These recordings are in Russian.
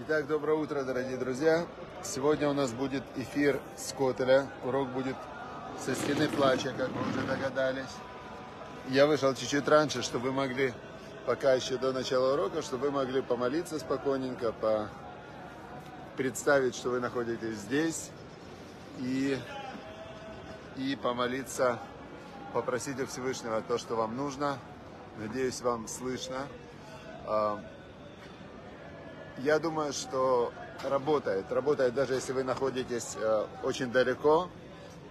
Итак, доброе утро, дорогие друзья. Сегодня у нас будет эфир с Котеля. Урок будет со стены плача, как вы уже догадались. Я вышел чуть-чуть раньше, чтобы вы могли, пока еще до начала урока, чтобы вы могли помолиться спокойненько, по... представить, что вы находитесь здесь, и, и помолиться, попросить у Всевышнего то, что вам нужно. Надеюсь, вам слышно. А, Я думаю, что работает. Работает даже если вы находитесь э, очень далеко,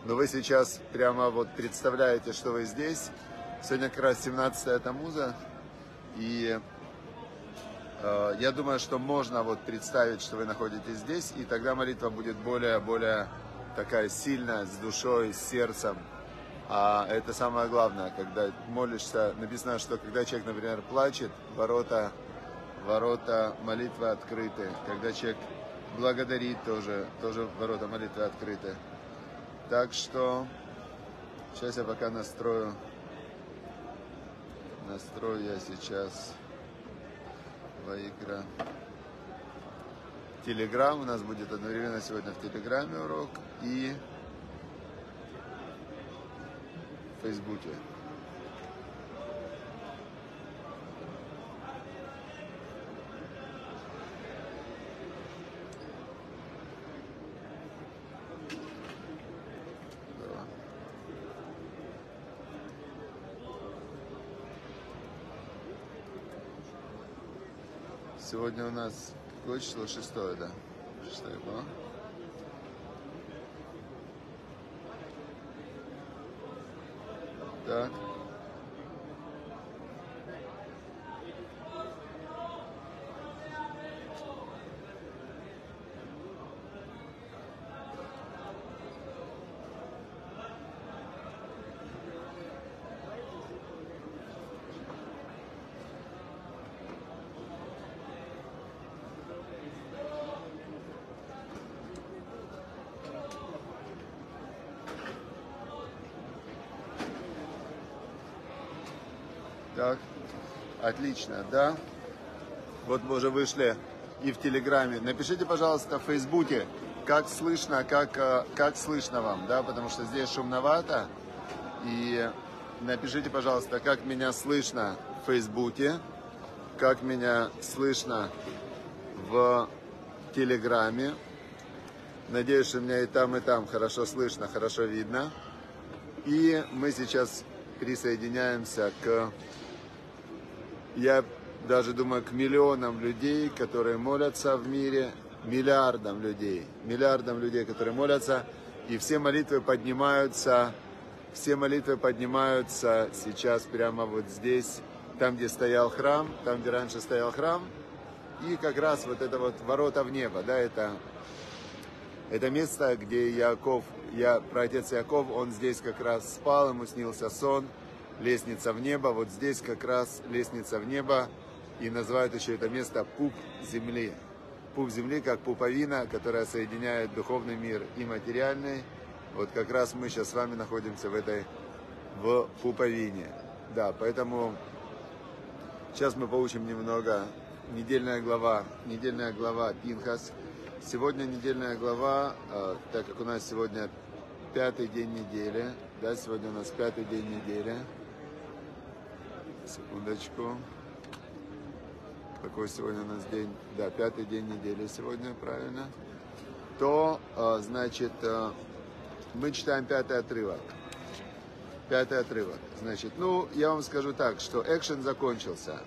но вы сейчас прямо вот представляете, что вы здесь. Сегодня как раз 17 Тамуза, и э, я думаю, что можно вот представить, что вы находитесь здесь, и тогда молитва будет более-более такая сильная, с душой, с сердцем. А это самое главное, когда молишься, написано, что когда человек, например, плачет, ворота, ворота молитвы открыты. Когда человек благодарит, тоже, тоже ворота молитвы открыты. Так что сейчас я пока настрою, настрою я сейчас Ваикра. Телеграм у нас будет одновременно сегодня в Телеграме урок и Фейсбуке. Сегодня у нас какое число? Шестое, да? Шестое было. Так. Так, отлично, да. Вот мы уже вышли и в Телеграме. Напишите, пожалуйста, в Фейсбуке, как слышно, как, э, как слышно вам, да, потому что здесь шумновато. И напишите, пожалуйста, как меня слышно в Фейсбуке, как меня слышно в Телеграме. Надеюсь, что меня и там, и там хорошо слышно, хорошо видно. И мы сейчас присоединяемся к я даже думаю, к миллионам людей, которые молятся в мире, миллиардам людей, миллиардам людей, которые молятся, и все молитвы поднимаются, все молитвы поднимаются сейчас прямо вот здесь, там, где стоял храм, там, где раньше стоял храм, и как раз вот это вот ворота в небо, да, это, это место, где Яков, я, праотец Яков, он здесь как раз спал, ему снился сон, лестница в небо. Вот здесь как раз лестница в небо. И называют еще это место пуп земли. Пуп земли как пуповина, которая соединяет духовный мир и материальный. Вот как раз мы сейчас с вами находимся в этой, в пуповине. Да, поэтому сейчас мы получим немного недельная глава, недельная глава Пинхас. Сегодня недельная глава, э, так как у нас сегодня пятый день недели, да, сегодня у нас пятый день недели. Секундочку. Какой сегодня у нас день? Да, пятый день недели сегодня, правильно. То, э, значит, э, мы читаем пятый отрывок. Пятый отрывок. Значит, ну, я вам скажу так, что экшен закончился.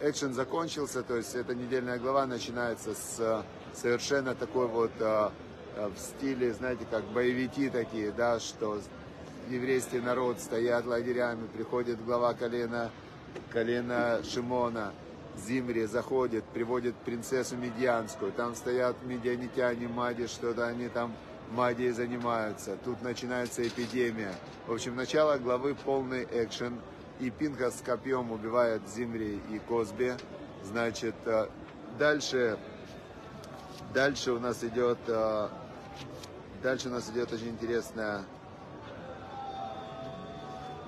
Экшен закончился, то есть эта недельная глава начинается с э, совершенно такой вот в стиле, знаете, как боевики такие, да, что еврейский народ стоят лагерями, приходит глава колена, колена Шимона, Зимри заходит, приводит принцессу Медьянскую, там стоят медианитяне, мади, что-то они там магией занимаются. Тут начинается эпидемия. В общем, начало главы полный экшен. И Пинха с копьем убивает Зимри и Козби. Значит, э, дальше, дальше у нас идет, э, дальше у нас идет очень интересная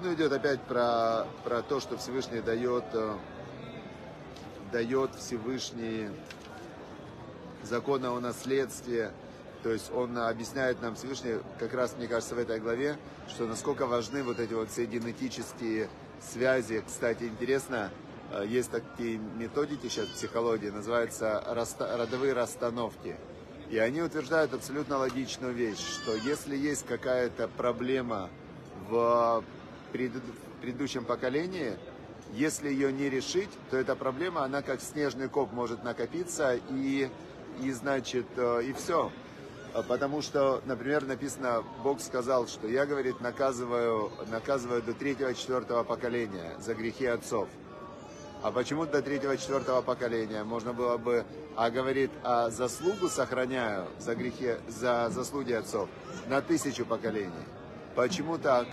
ну, идет опять про, про то, что Всевышний дает, э, дает Всевышний законы о наследстве, то есть он объясняет нам Всевышний, как раз, мне кажется, в этой главе, что насколько важны вот эти вот все генетические связи. Кстати, интересно, э, есть такие методики сейчас в психологии, называются родовые расстановки. И они утверждают абсолютно логичную вещь, что если есть какая-то проблема в предыдущем поколении, если ее не решить, то эта проблема, она как снежный коп может накопиться и, и значит, э, и все. Потому что, например, написано, Бог сказал, что я, говорит, наказываю, наказываю до третьего-четвертого поколения за грехи отцов. А почему до третьего-четвертого поколения? Можно было бы, а говорит, а заслугу сохраняю за грехи, за заслуги отцов на тысячу поколений. Почему так?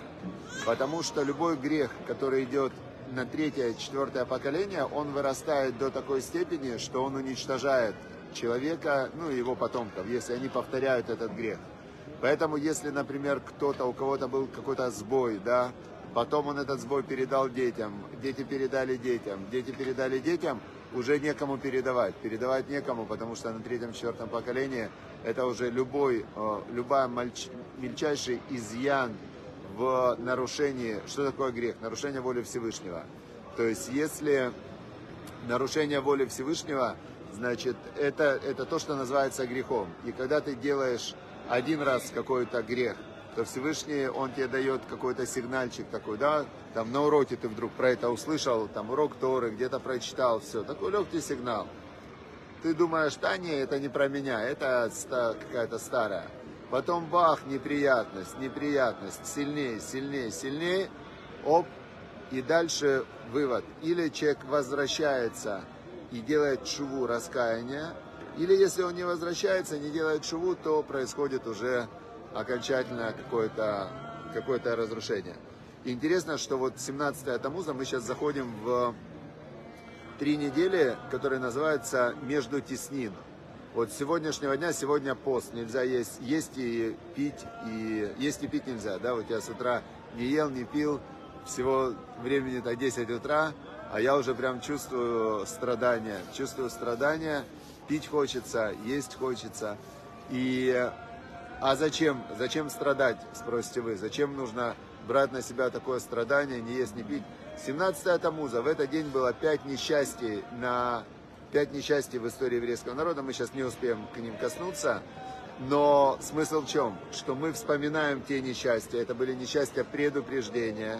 Потому что любой грех, который идет на третье, четвертое поколение, он вырастает до такой степени, что он уничтожает человека, ну и его потомков, если они повторяют этот грех. Поэтому, если, например, кто-то, у кого-то был какой-то сбой, да, потом он этот сбой передал детям, дети передали детям, дети передали детям, уже некому передавать. Передавать некому, потому что на третьем-четвертом поколении это уже любой, э, любая мальч, мельчайший изъян в нарушении, что такое грех? Нарушение воли Всевышнего. То есть, если нарушение воли Всевышнего, значит, это, это то, что называется грехом. И когда ты делаешь один раз какой-то грех, то Всевышний, он тебе дает какой-то сигнальчик такой, да, там на уроке ты вдруг про это услышал, там урок Торы, где-то прочитал, все, такой легкий сигнал. Ты думаешь, да не, это не про меня, это какая-то старая. Потом бах, неприятность, неприятность, сильнее, сильнее, сильнее, оп, и дальше вывод. Или человек возвращается и делает шуву раскаяния, или если он не возвращается, не делает шуву, то происходит уже окончательное какое-то какое разрушение. интересно, что вот 17 Тамуза мы сейчас заходим в три недели, которые называются «Между теснин». Вот с сегодняшнего дня, сегодня пост, нельзя есть, есть и пить, и есть и пить нельзя, да, вот я с утра не ел, не пил, всего времени так 10 утра, а я уже прям чувствую страдания, чувствую страдания, пить хочется, есть хочется, и, а зачем, зачем страдать, спросите вы, зачем нужно брать на себя такое страдание, не есть, не пить, 17 Тамуза, в этот день было пять несчастий на пять несчастий в истории еврейского народа, мы сейчас не успеем к ним коснуться, но смысл в чем? Что мы вспоминаем те несчастья, это были несчастья предупреждения,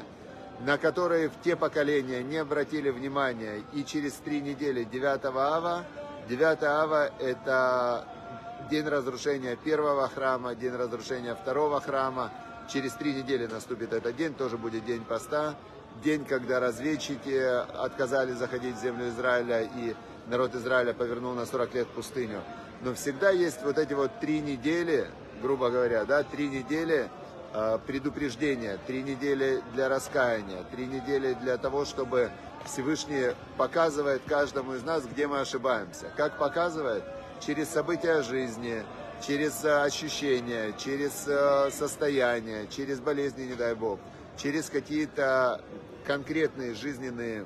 на которые в те поколения не обратили внимания, и через три недели 9 ава, 9 ава это день разрушения первого храма, день разрушения второго храма, через три недели наступит этот день, тоже будет день поста, день, когда разведчики отказались заходить в землю Израиля и народ Израиля повернул на 40 лет пустыню. Но всегда есть вот эти вот три недели, грубо говоря, да, три недели э, предупреждения, три недели для раскаяния, три недели для того, чтобы Всевышний показывает каждому из нас, где мы ошибаемся. Как показывает? Через события жизни, через э, ощущения, через э, состояние, через болезни, не дай Бог, через какие-то конкретные жизненные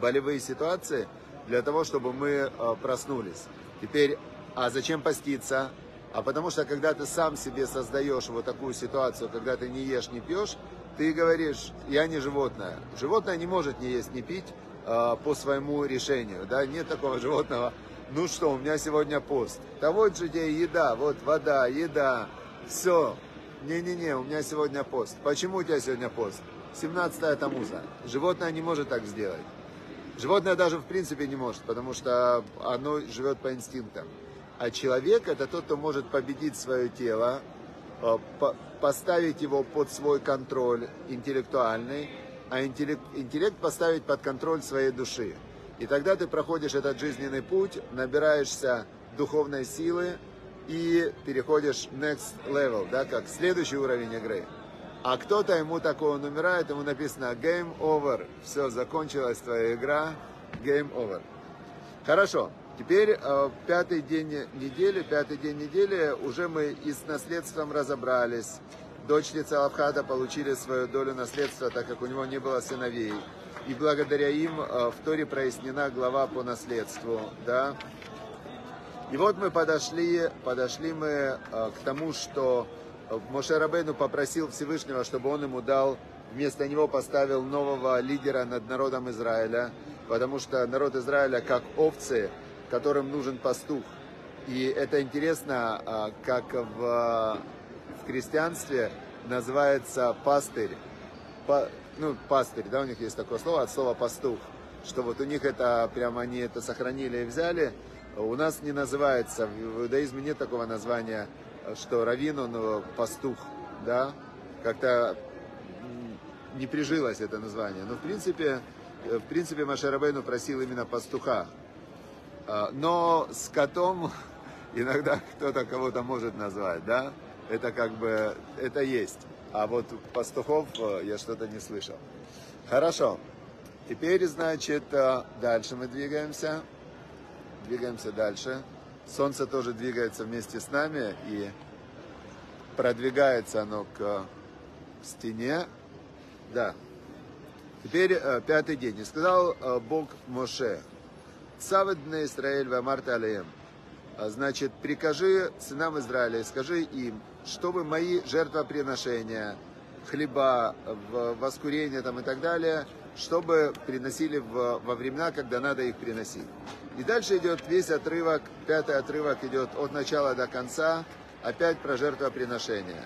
болевые ситуации – для того, чтобы мы э, проснулись. Теперь, а зачем поститься? А потому что, когда ты сам себе создаешь вот такую ситуацию, когда ты не ешь, не пьешь, ты говоришь, я не животное. Животное не может не есть, не пить э, по своему решению. Да? Нет такого животного, ну что, у меня сегодня пост. Да вот же тебе еда, вот вода, еда, все. Не-не-не, у меня сегодня пост. Почему у тебя сегодня пост? 17 Тамуза. Животное не может так сделать. Животное даже в принципе не может, потому что оно живет по инстинктам. А человек это тот, кто может победить свое тело, э, поставить его под свой контроль интеллектуальный, а интеллект, интеллект поставить под контроль своей души. И тогда ты проходишь этот жизненный путь, набираешься духовной силы и переходишь next level, да, как следующий уровень игры. А кто-то ему такого он умирает, ему написано game over. Все, закончилась твоя игра, game over. Хорошо, теперь э, пятый день недели, пятый день недели, уже мы и с наследством разобрались. Дочь Цалабхада получили свою долю наследства, так как у него не было сыновей. И благодаря им в Торе прояснена глава по наследству, да. И вот мы подошли, подошли мы к тому, что Моше Рабейну попросил Всевышнего, чтобы он ему дал, вместо него поставил нового лидера над народом Израиля, потому что народ Израиля как овцы, которым нужен пастух. И это интересно, как в, в христианстве называется пастырь. Ну, пастырь, да, у них есть такое слово, от слова пастух. Что вот у них это, прямо они это сохранили и взяли. У нас не называется, в иудаизме нет такого названия что Равин, он э, пастух, да, как-то не прижилось это название. Но в принципе, э, в принципе Машарабейну просил именно пастуха. А, но с котом иногда кто-то кого-то может назвать, да, это как бы, это есть. А вот пастухов э, я что-то не слышал. Хорошо. Теперь, значит, дальше мы двигаемся. Двигаемся дальше. Солнце тоже двигается вместе с нами и продвигается оно к стене. Да. Теперь э, пятый день. И сказал э, Бог Моше, Цавед на Израиль Вамарта Алеем. А, значит, прикажи сынам Израиля, скажи им, чтобы мои жертвоприношения, хлеба, воскурения там и так далее, чтобы приносили в, во времена, когда надо их приносить. И дальше идет весь отрывок, пятый отрывок идет от начала до конца, опять про жертвоприношение.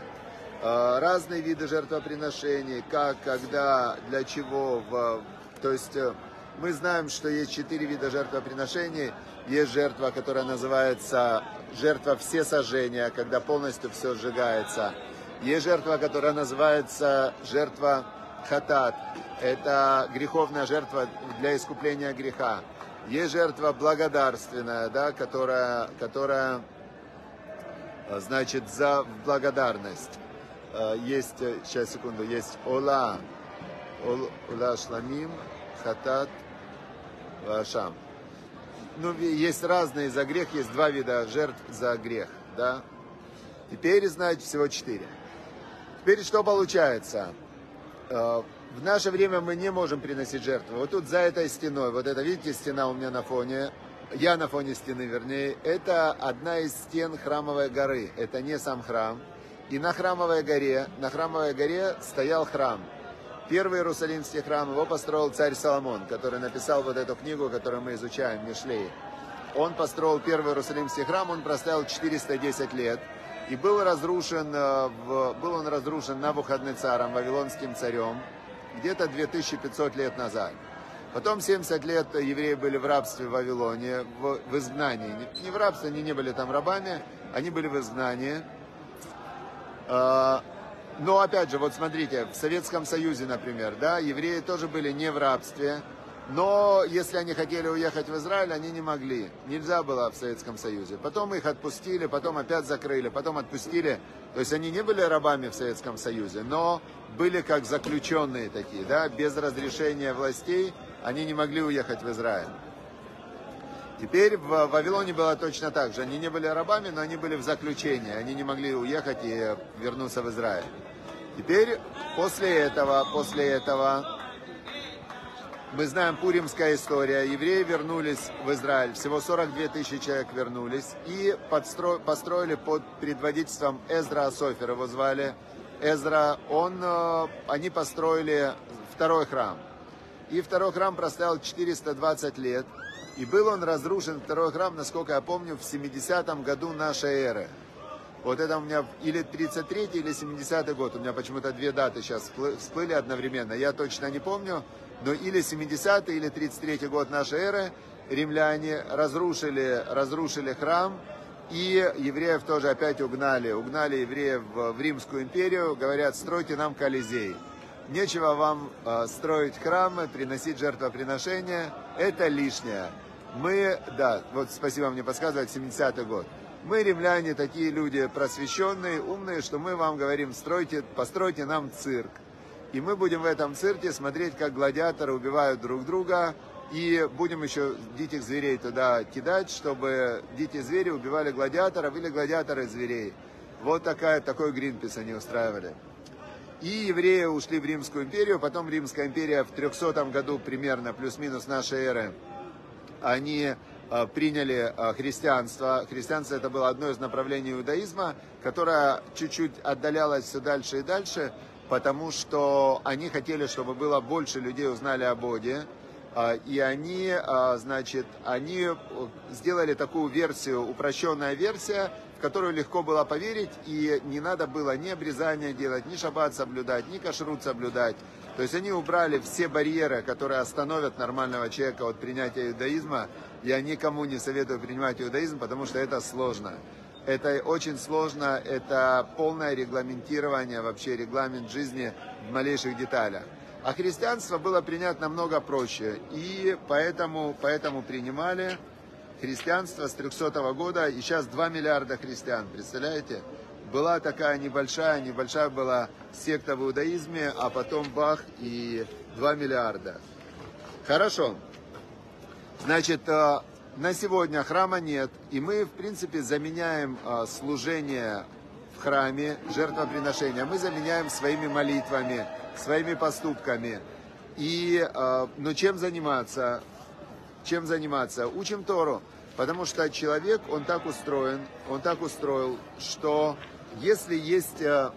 А, разные виды жертвоприношений, как, когда, для чего. В, то есть э, мы знаем, что есть четыре вида жертвоприношений. Есть жертва, которая называется жертва все сожжения, когда полностью все сжигается. Есть жертва, которая называется жертва хатат. Это греховная жертва для искупления греха. Есть жертва благодарственная, да, которая, которая э, значит, за благодарность. Э, есть, э, сейчас, секунду, есть Ола, Ола Шламим, Хатат, Шам. Ну, есть разные за грех, есть два вида жертв за грех, да. Теперь, знаете, всего четыре. Теперь что получается? В наше время мы не можем приносить жертву. Вот тут за этой стеной, вот это, видите, стена у меня на фоне, я на фоне стены, вернее, это одна из стен храмовой горы. Это не сам храм. И на храмовой горе, на храмовой горе стоял храм. Первый Иерусалимский храм, его построил царь Соломон, который написал вот эту книгу, которую мы изучаем, Мишлей. Он построил первый Иерусалимский храм, он простоял 410 лет. И был разрушен, э, был он разрушен Навуходнецаром, вавилонским царем где-то 2500 лет назад. Потом 70 лет евреи были в рабстве в Вавилоне, в, в изгнании. Не, не в рабстве, они не были там рабами, они были в изгнании. Но опять же, вот смотрите, в Советском Союзе, например, да, евреи тоже были не в рабстве, но если они хотели уехать в Израиль, они не могли. Нельзя было в Советском Союзе. Потом их отпустили, потом опять закрыли, потом отпустили. То есть они не были рабами в Советском Союзе, но были как заключенные такие, да, без разрешения властей они не могли уехать в Израиль. Теперь в Вавилоне было точно так же. Они не были рабами, но они были в заключении. Они не могли уехать и вернуться в Израиль. Теперь после этого, после этого мы знаем пуримская история. Евреи вернулись в Израиль. Всего 42 тысячи человек вернулись. И подстро... построили под предводительством Эзра Асофера, его звали. Эзра, он, э, они построили второй храм. И второй храм простоял 420 лет. И был он разрушен, второй храм, насколько я помню, в 70-м году нашей эры. Вот это у меня или 33 или 70 год. У меня почему-то две даты сейчас всплыли одновременно. Я точно не помню но или 70 или 33 год нашей эры римляне разрушили, разрушили храм, и евреев тоже опять угнали. Угнали евреев в Римскую империю, говорят, стройте нам Колизей. Нечего вам э, строить храмы, приносить жертвоприношения, это лишнее. Мы, да, вот спасибо мне подсказывать, 70-й год. Мы, римляне, такие люди просвещенные, умные, что мы вам говорим, стройте, постройте нам цирк. И мы будем в этом цирке смотреть, как гладиаторы убивают друг друга. И будем еще диких зверей туда кидать, чтобы дикие звери убивали гладиаторов или гладиаторы зверей. Вот такая, такой Гринпис они устраивали. И евреи ушли в Римскую империю, потом Римская империя в 300 году примерно, плюс-минус нашей эры, они э, приняли э, христианство. Христианство это было одно из направлений иудаизма, которое чуть-чуть отдалялось все дальше и дальше, потому что они хотели, чтобы было больше людей узнали о Боге. А, и они, значит, они э, сделали такую версию, упрощенная версия, которую легко было поверить, и не надо было ни обрезания делать, ни шаббат соблюдать, ни кашрут соблюдать. То есть они убрали все барьеры, которые остановят нормального человека от принятия иудаизма. Я никому не советую принимать иудаизм, потому что это сложно. Это очень сложно, это полное регламентирование, вообще регламент жизни в малейших деталях. А христианство было принять намного проще. И поэтому, поэтому принимали христианство с 300 года. И сейчас 2 миллиарда христиан, представляете? Была такая небольшая, небольшая была секта в иудаизме, а потом бах и 2 миллиарда. Хорошо. Значит, э, на сегодня храма нет, и мы, в принципе, заменяем э, служение в храме, жертвоприношения, мы заменяем своими молитвами, своими поступками. И, ну, чем заниматься? Чем заниматься? Учим Тору. Потому что человек, он так устроен, он так устроил, что если есть, э,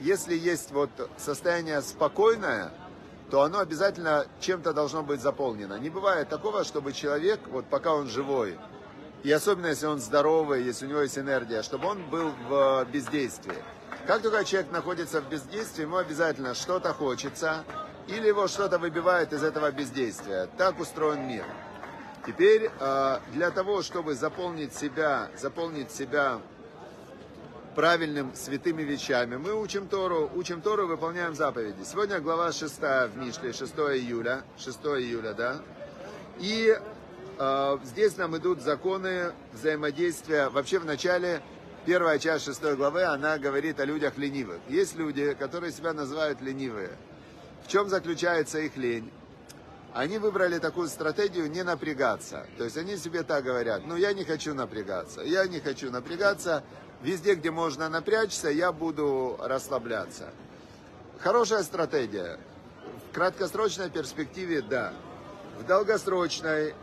если есть вот состояние спокойное, то оно обязательно чем-то должно быть заполнено. Не бывает такого, чтобы человек, вот пока он живой, и особенно если он здоровый, если у него есть энергия, чтобы он был в бездействии. Как только человек находится в бездействии, ему обязательно что-то хочется, или его что-то выбивает из этого бездействия. Так устроен мир. Теперь э, для того, чтобы заполнить себя, заполнить себя правильным святыми вещами, мы учим Тору, учим Тору, выполняем заповеди. Сегодня глава 6 в Мишле, 6 июля, 6 июля, да. И э, здесь нам идут законы взаимодействия. Вообще в начале первая часть шестой главы, она говорит о людях ленивых. Есть люди, которые себя называют ленивые. В чем заключается их лень? Они выбрали такую стратегию не напрягаться. То есть они себе так говорят, ну я не хочу напрягаться, я не хочу напрягаться, везде, где можно напрячься, я буду расслабляться. Хорошая стратегия. В краткосрочной перспективе, да. В долгосрочной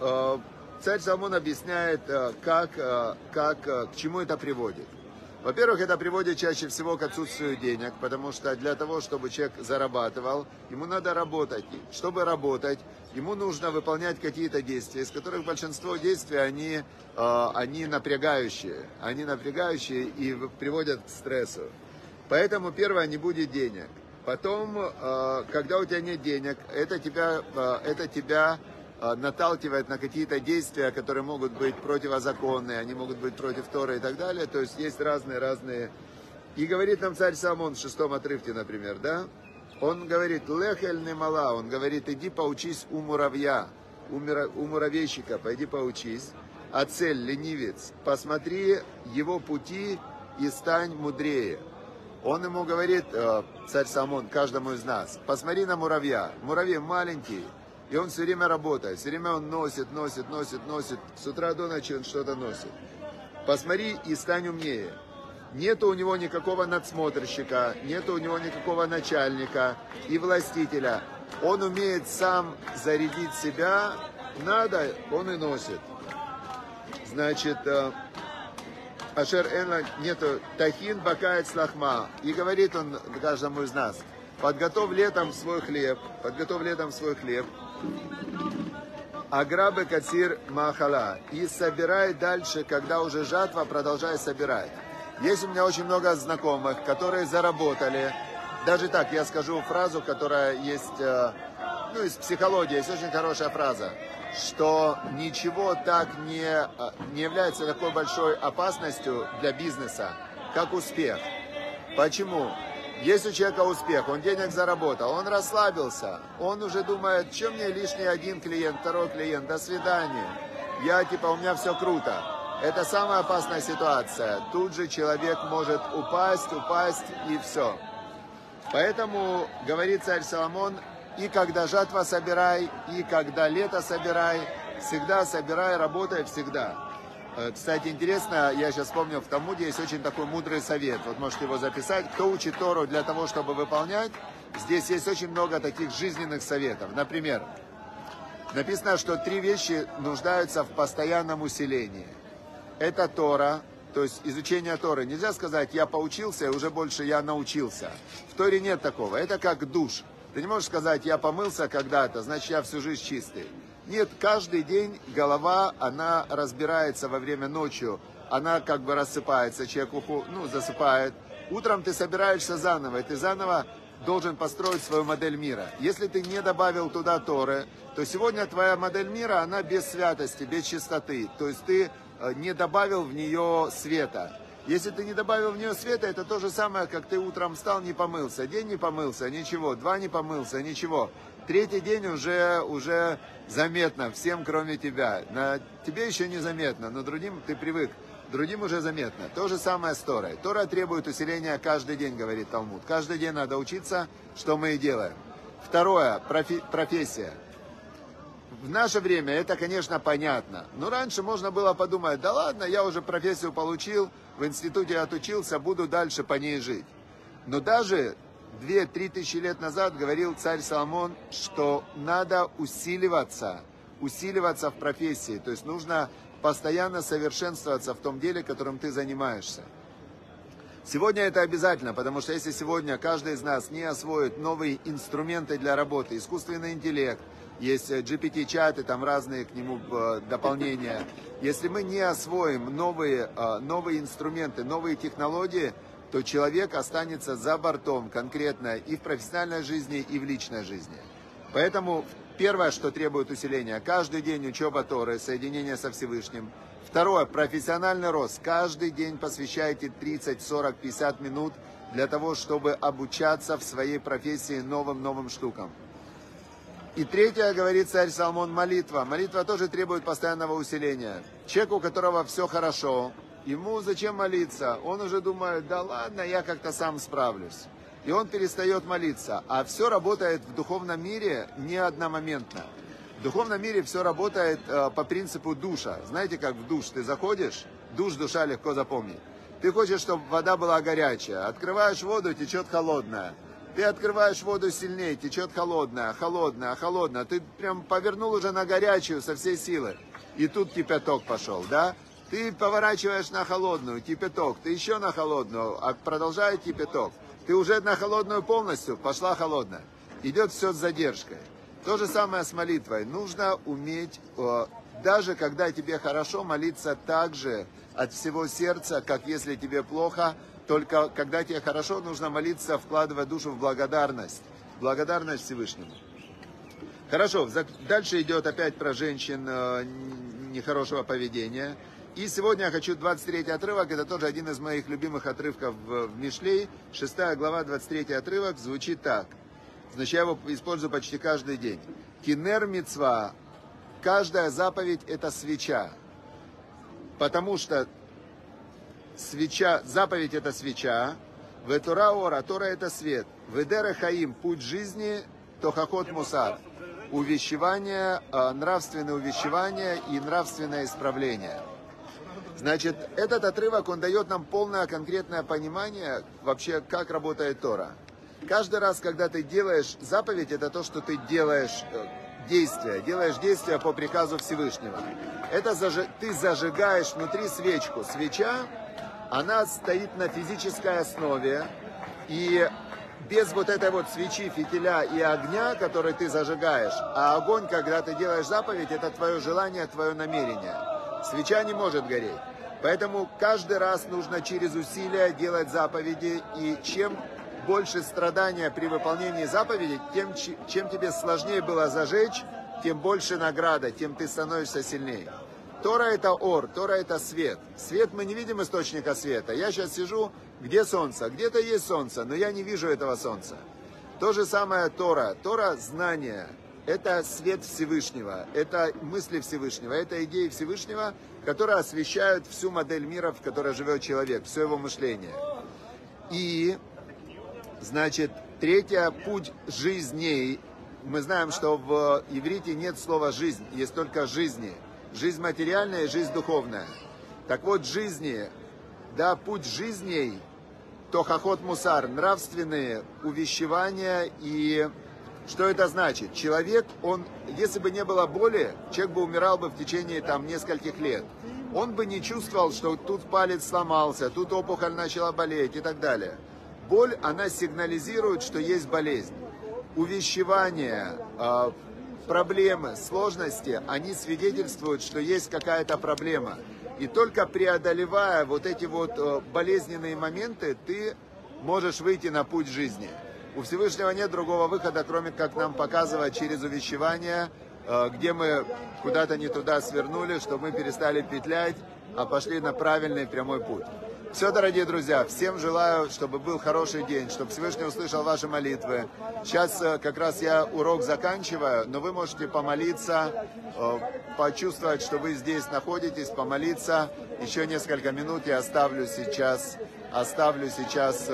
э, царь Соломон объясняет, э, как, э, как, э, к чему это приводит. Во-первых, это приводит чаще всего к отсутствию денег, потому что для того, чтобы человек зарабатывал, ему надо работать. Чтобы работать, ему нужно выполнять какие-то действия, из которых большинство действий, они, они напрягающие. Они напрягающие и приводят к стрессу. Поэтому первое, не будет денег. Потом, когда у тебя нет денег, это тебя, это тебя наталкивает на какие-то действия, которые могут быть противозаконные, они могут быть против Тора и так далее. То есть есть разные-разные... И говорит нам царь Самон в шестом отрывке, например, да? Он говорит, лехель не мала, он говорит, иди поучись у муравья, у, мура... у муравейщика, пойди поучись. А цель, ленивец, посмотри его пути и стань мудрее. Он ему говорит, э, царь Самон, каждому из нас, посмотри на муравья. Муравей маленький, и он все время работает, все время он носит, носит, носит, носит. С утра до ночи он что-то носит. Посмотри и стань умнее. Нету у него никакого надсмотрщика, нету у него никакого начальника и властителя. Он умеет сам зарядить себя, надо, он и носит. Значит, э, Ашер Энла нету тахин бакает слахма. И говорит он каждому из нас, подготовь летом свой хлеб, подготовь летом свой хлеб, Аграбы Катир Махала. И собирай дальше, когда уже жатва, продолжай собирать. Есть у меня очень много знакомых, которые заработали. Даже так, я скажу фразу, которая есть, э, ну, из психологии, есть очень хорошая фраза, что ничего так не, э, не является такой большой опасностью для бизнеса, как успех. Почему? Есть у человека успех, он денег заработал, он расслабился, он уже думает, что мне лишний один клиент, второй клиент, до свидания. Я типа, у меня все круто. Это самая опасная ситуация. Тут же человек может упасть, упасть и все. Поэтому, говорит царь Соломон, и когда жатва собирай, и когда лето собирай, всегда собирай, работай всегда. Э, Кстати, интересно, я сейчас вспомнил, в Талмуде есть очень такой мудрый совет. Вот можете его записать. Кто учит Тору для того, чтобы выполнять, здесь есть очень много таких жизненных советов. Например, написано, что три вещи нуждаются в постоянном усилении. Это Тора, то есть изучение Торы. Нельзя сказать, я поучился, и уже больше я научился. В Торе нет такого. Это как душ. Ты не можешь сказать, я помылся когда-то, значит, я всю жизнь чистый. Нет, каждый день голова, она разбирается во время ночью, она как бы рассыпается, человек уху, ну, засыпает. Утром ты собираешься заново, и ты заново должен построить свою модель мира. Если ты не добавил туда Торы, то сегодня твоя модель мира, она без святости, без чистоты. То есть ты э, не добавил в нее света. Если ты не добавил в нее света, это то же самое, как ты утром встал, не помылся. День не помылся, ничего. Два не помылся, ничего. Третий день уже, уже заметно всем, кроме тебя. На тебе еще не заметно, но другим ты привык. Другим уже заметно. То же самое с Торой. Тора требует усиления каждый день, говорит Талмуд. Каждый день надо учиться, что мы и делаем. Второе, профи- профессия. В наше время это, конечно, понятно. Но раньше можно было подумать, да ладно, я уже профессию получил, в институте отучился, буду дальше по ней жить. Но даже 2-3 тысячи лет назад говорил царь Соломон, что надо усиливаться, усиливаться в профессии. То есть нужно постоянно совершенствоваться в том деле, которым ты занимаешься. Сегодня это обязательно, потому что если сегодня каждый из нас не освоит новые инструменты для работы, искусственный интеллект, есть GPT-чаты, там разные к нему э, дополнения. Если мы не освоим новые, э, новые инструменты, новые технологии, то человек останется за бортом конкретно и в профессиональной жизни, и в личной жизни. Поэтому первое, что требует усиления, каждый день учеба Торы, соединение со Всевышним. Второе, профессиональный рост. Каждый день посвящайте 30, 40, 50 минут для того, чтобы обучаться в своей профессии новым-новым штукам. И третье, говорит царь Соломон, молитва. Молитва тоже требует постоянного усиления. Человек, у которого все хорошо, Ему зачем молиться? Он уже думает, да ладно, я как-то сам справлюсь. И он перестает молиться. А все работает в духовном мире не одномоментно. В духовном мире все работает э, по принципу душа. Знаете, как в душ ты заходишь, душ душа легко запомнить. Ты хочешь, чтобы вода была горячая. Открываешь воду, течет холодная. Ты открываешь воду сильнее, течет холодная, холодная, холодная. Ты прям повернул уже на горячую со всей силы. И тут кипяток пошел, да? Ты поворачиваешь на холодную, кипяток, ты еще на холодную, а продолжает кипяток. Ты уже на холодную полностью, пошла холодная. Идет все с задержкой. То же самое с молитвой. Нужно уметь, даже когда тебе хорошо, молиться так же от всего сердца, как если тебе плохо. Только когда тебе хорошо, нужно молиться, вкладывая душу в благодарность. Благодарность Всевышнему. Хорошо, дальше идет опять про женщин э, нехорошего поведения. И сегодня я хочу 23 отрывок, это тоже один из моих любимых отрывков в, в Мишлей. 6 глава, 23 отрывок звучит так. Значит, я его использую почти каждый день. Кинер мецва, каждая заповедь это свеча. Потому что свеча, заповедь это свеча, в Тора ора, Тора это свет, в Эдера хаим, путь жизни, тохахот мусар, увещевание, а, нравственное увещевание и нравственное исправление – Значит, этот отрывок, он дает нам полное конкретное понимание вообще, как работает Тора. Каждый раз, когда ты делаешь заповедь, это то, что ты делаешь э, действие, делаешь действие по приказу Всевышнего. Это зажи... ты зажигаешь внутри свечку. Свеча, она стоит на физической основе, и без вот этой вот свечи, фитиля и огня, который ты зажигаешь, а огонь, когда ты делаешь заповедь, это твое желание, твое намерение. Свеча не может гореть. Поэтому каждый раз нужно через усилия делать заповеди. И чем больше страдания при выполнении заповедей, тем, чем тебе сложнее было зажечь, тем больше награда, тем ты становишься сильнее. Тора это ор, Тора это свет. Свет мы не видим источника света. Я сейчас сижу, где солнце? Где-то есть солнце, но я не вижу этого солнца. То же самое Тора. Тора знание. Это свет Всевышнего, это мысли Всевышнего, это идеи Всевышнего, которые освещают всю модель мира, в которой живет человек, все его мышление. И, значит, третье, путь жизней. Мы знаем, что в иврите нет слова «жизнь», есть только «жизни». Жизнь материальная и жизнь духовная. Так вот, жизни, да, путь жизней, то хохот мусар, нравственные увещевания и что это значит? Человек, он, если бы не было боли, человек бы умирал бы в течение там нескольких лет. Он бы не чувствовал, что тут палец сломался, тут опухоль начала болеть и так далее. Боль, она сигнализирует, что есть болезнь. Увещевания, а, проблемы, сложности, они свидетельствуют, что есть какая-то проблема. И только преодолевая вот эти вот э, болезненные моменты, ты можешь выйти на путь жизни. У Всевышнего нет другого выхода, кроме как нам показывать через увещевание, э, где мы куда-то не туда свернули, чтобы мы перестали петлять, а пошли на правильный прямой путь. Все, дорогие друзья, всем желаю, чтобы был хороший день, чтобы Всевышний услышал ваши молитвы. Сейчас э, как раз я урок заканчиваю, но вы можете помолиться, э, почувствовать, что вы здесь находитесь, помолиться. Еще несколько минут я оставлю сейчас, оставлю сейчас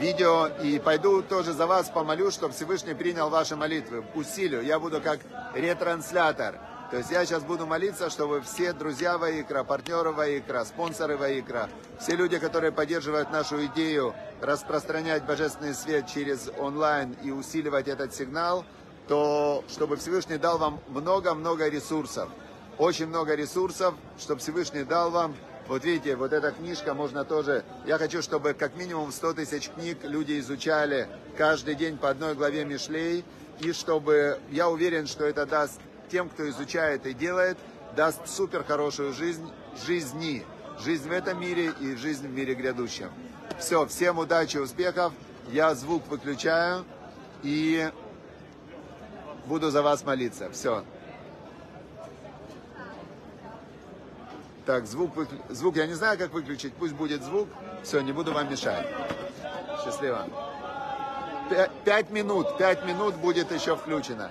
видео и пойду тоже за вас помолю, чтобы Всевышний принял ваши молитвы. Усилию. Я буду как ретранслятор. То есть я сейчас буду молиться, чтобы все друзья Ваикра, партнеры Ваикра, спонсоры Ваикра, все люди, которые поддерживают нашу идею распространять божественный свет через онлайн и усиливать этот сигнал, то чтобы Всевышний дал вам много-много ресурсов. Очень много ресурсов, чтобы Всевышний дал вам вот видите, вот эта книжка можно тоже... Я хочу, чтобы как минимум 100 тысяч книг люди изучали каждый день по одной главе Мишлей. И чтобы... Я уверен, что это даст тем, кто изучает и делает, даст супер хорошую жизнь, жизни, жизнь в этом мире и жизнь в мире грядущем. Все, всем удачи, успехов. Я звук выключаю и буду за вас молиться. Все. Так, звук, звук, я не знаю, как выключить. Пусть будет звук. Все, не буду вам мешать. Счастливо. Пять минут, пять минут будет еще включено.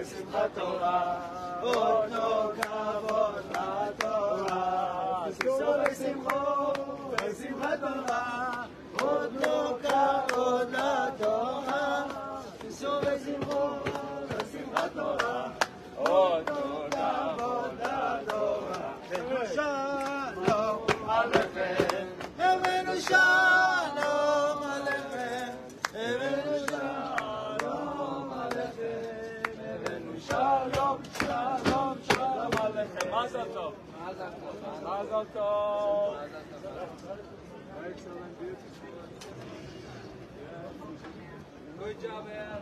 בשמחת תורה, אותו כבוד לתורה. שישו בשמחו, בשמחת תורה, אותו כבוד לתורה. שישו בשמחו, בשמחת תורה, אותו כבוד לתורה. ושלום עליכם, הבאנו שלום Mazel tov. Excellent, beautiful. Good job, man.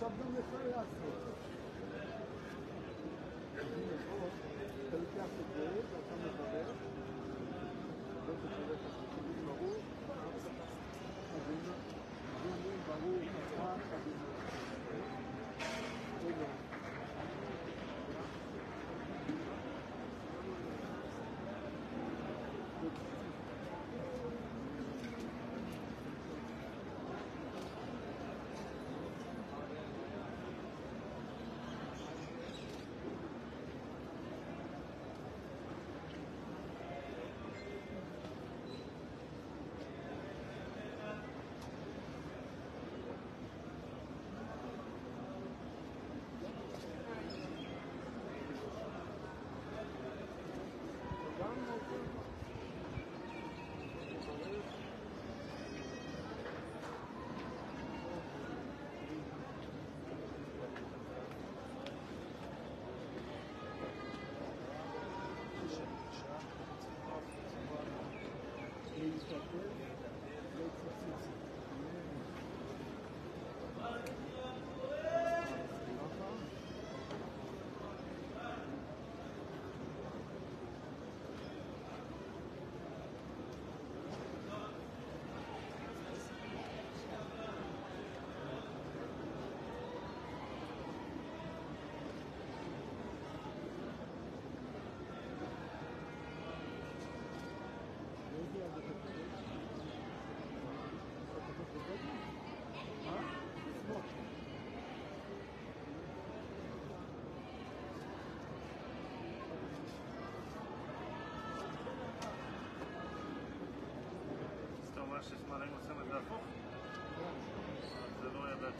Akşamdan yeter yatsın. Böyle yaptık diye, yatamız var. Böyle bir şey yaptık. наши смотрим цены игроков. Задумая дать.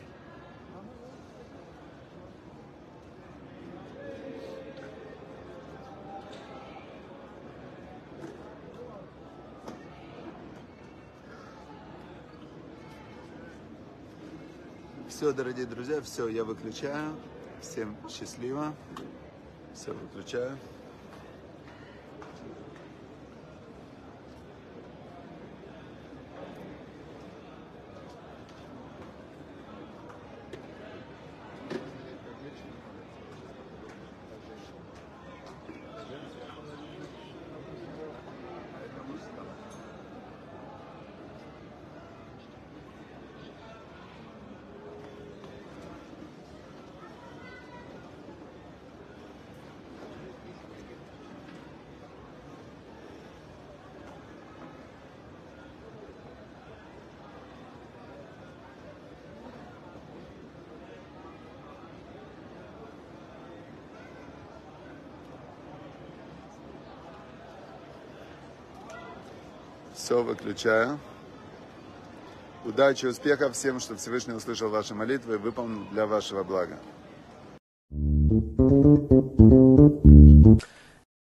Все, дорогие друзья, все, я выключаю. Всем счастливо. Все, выключаю. Все, выключаю. Удачи, успехов всем, чтобы Всевышний услышал ваши молитвы и выполнил для вашего блага.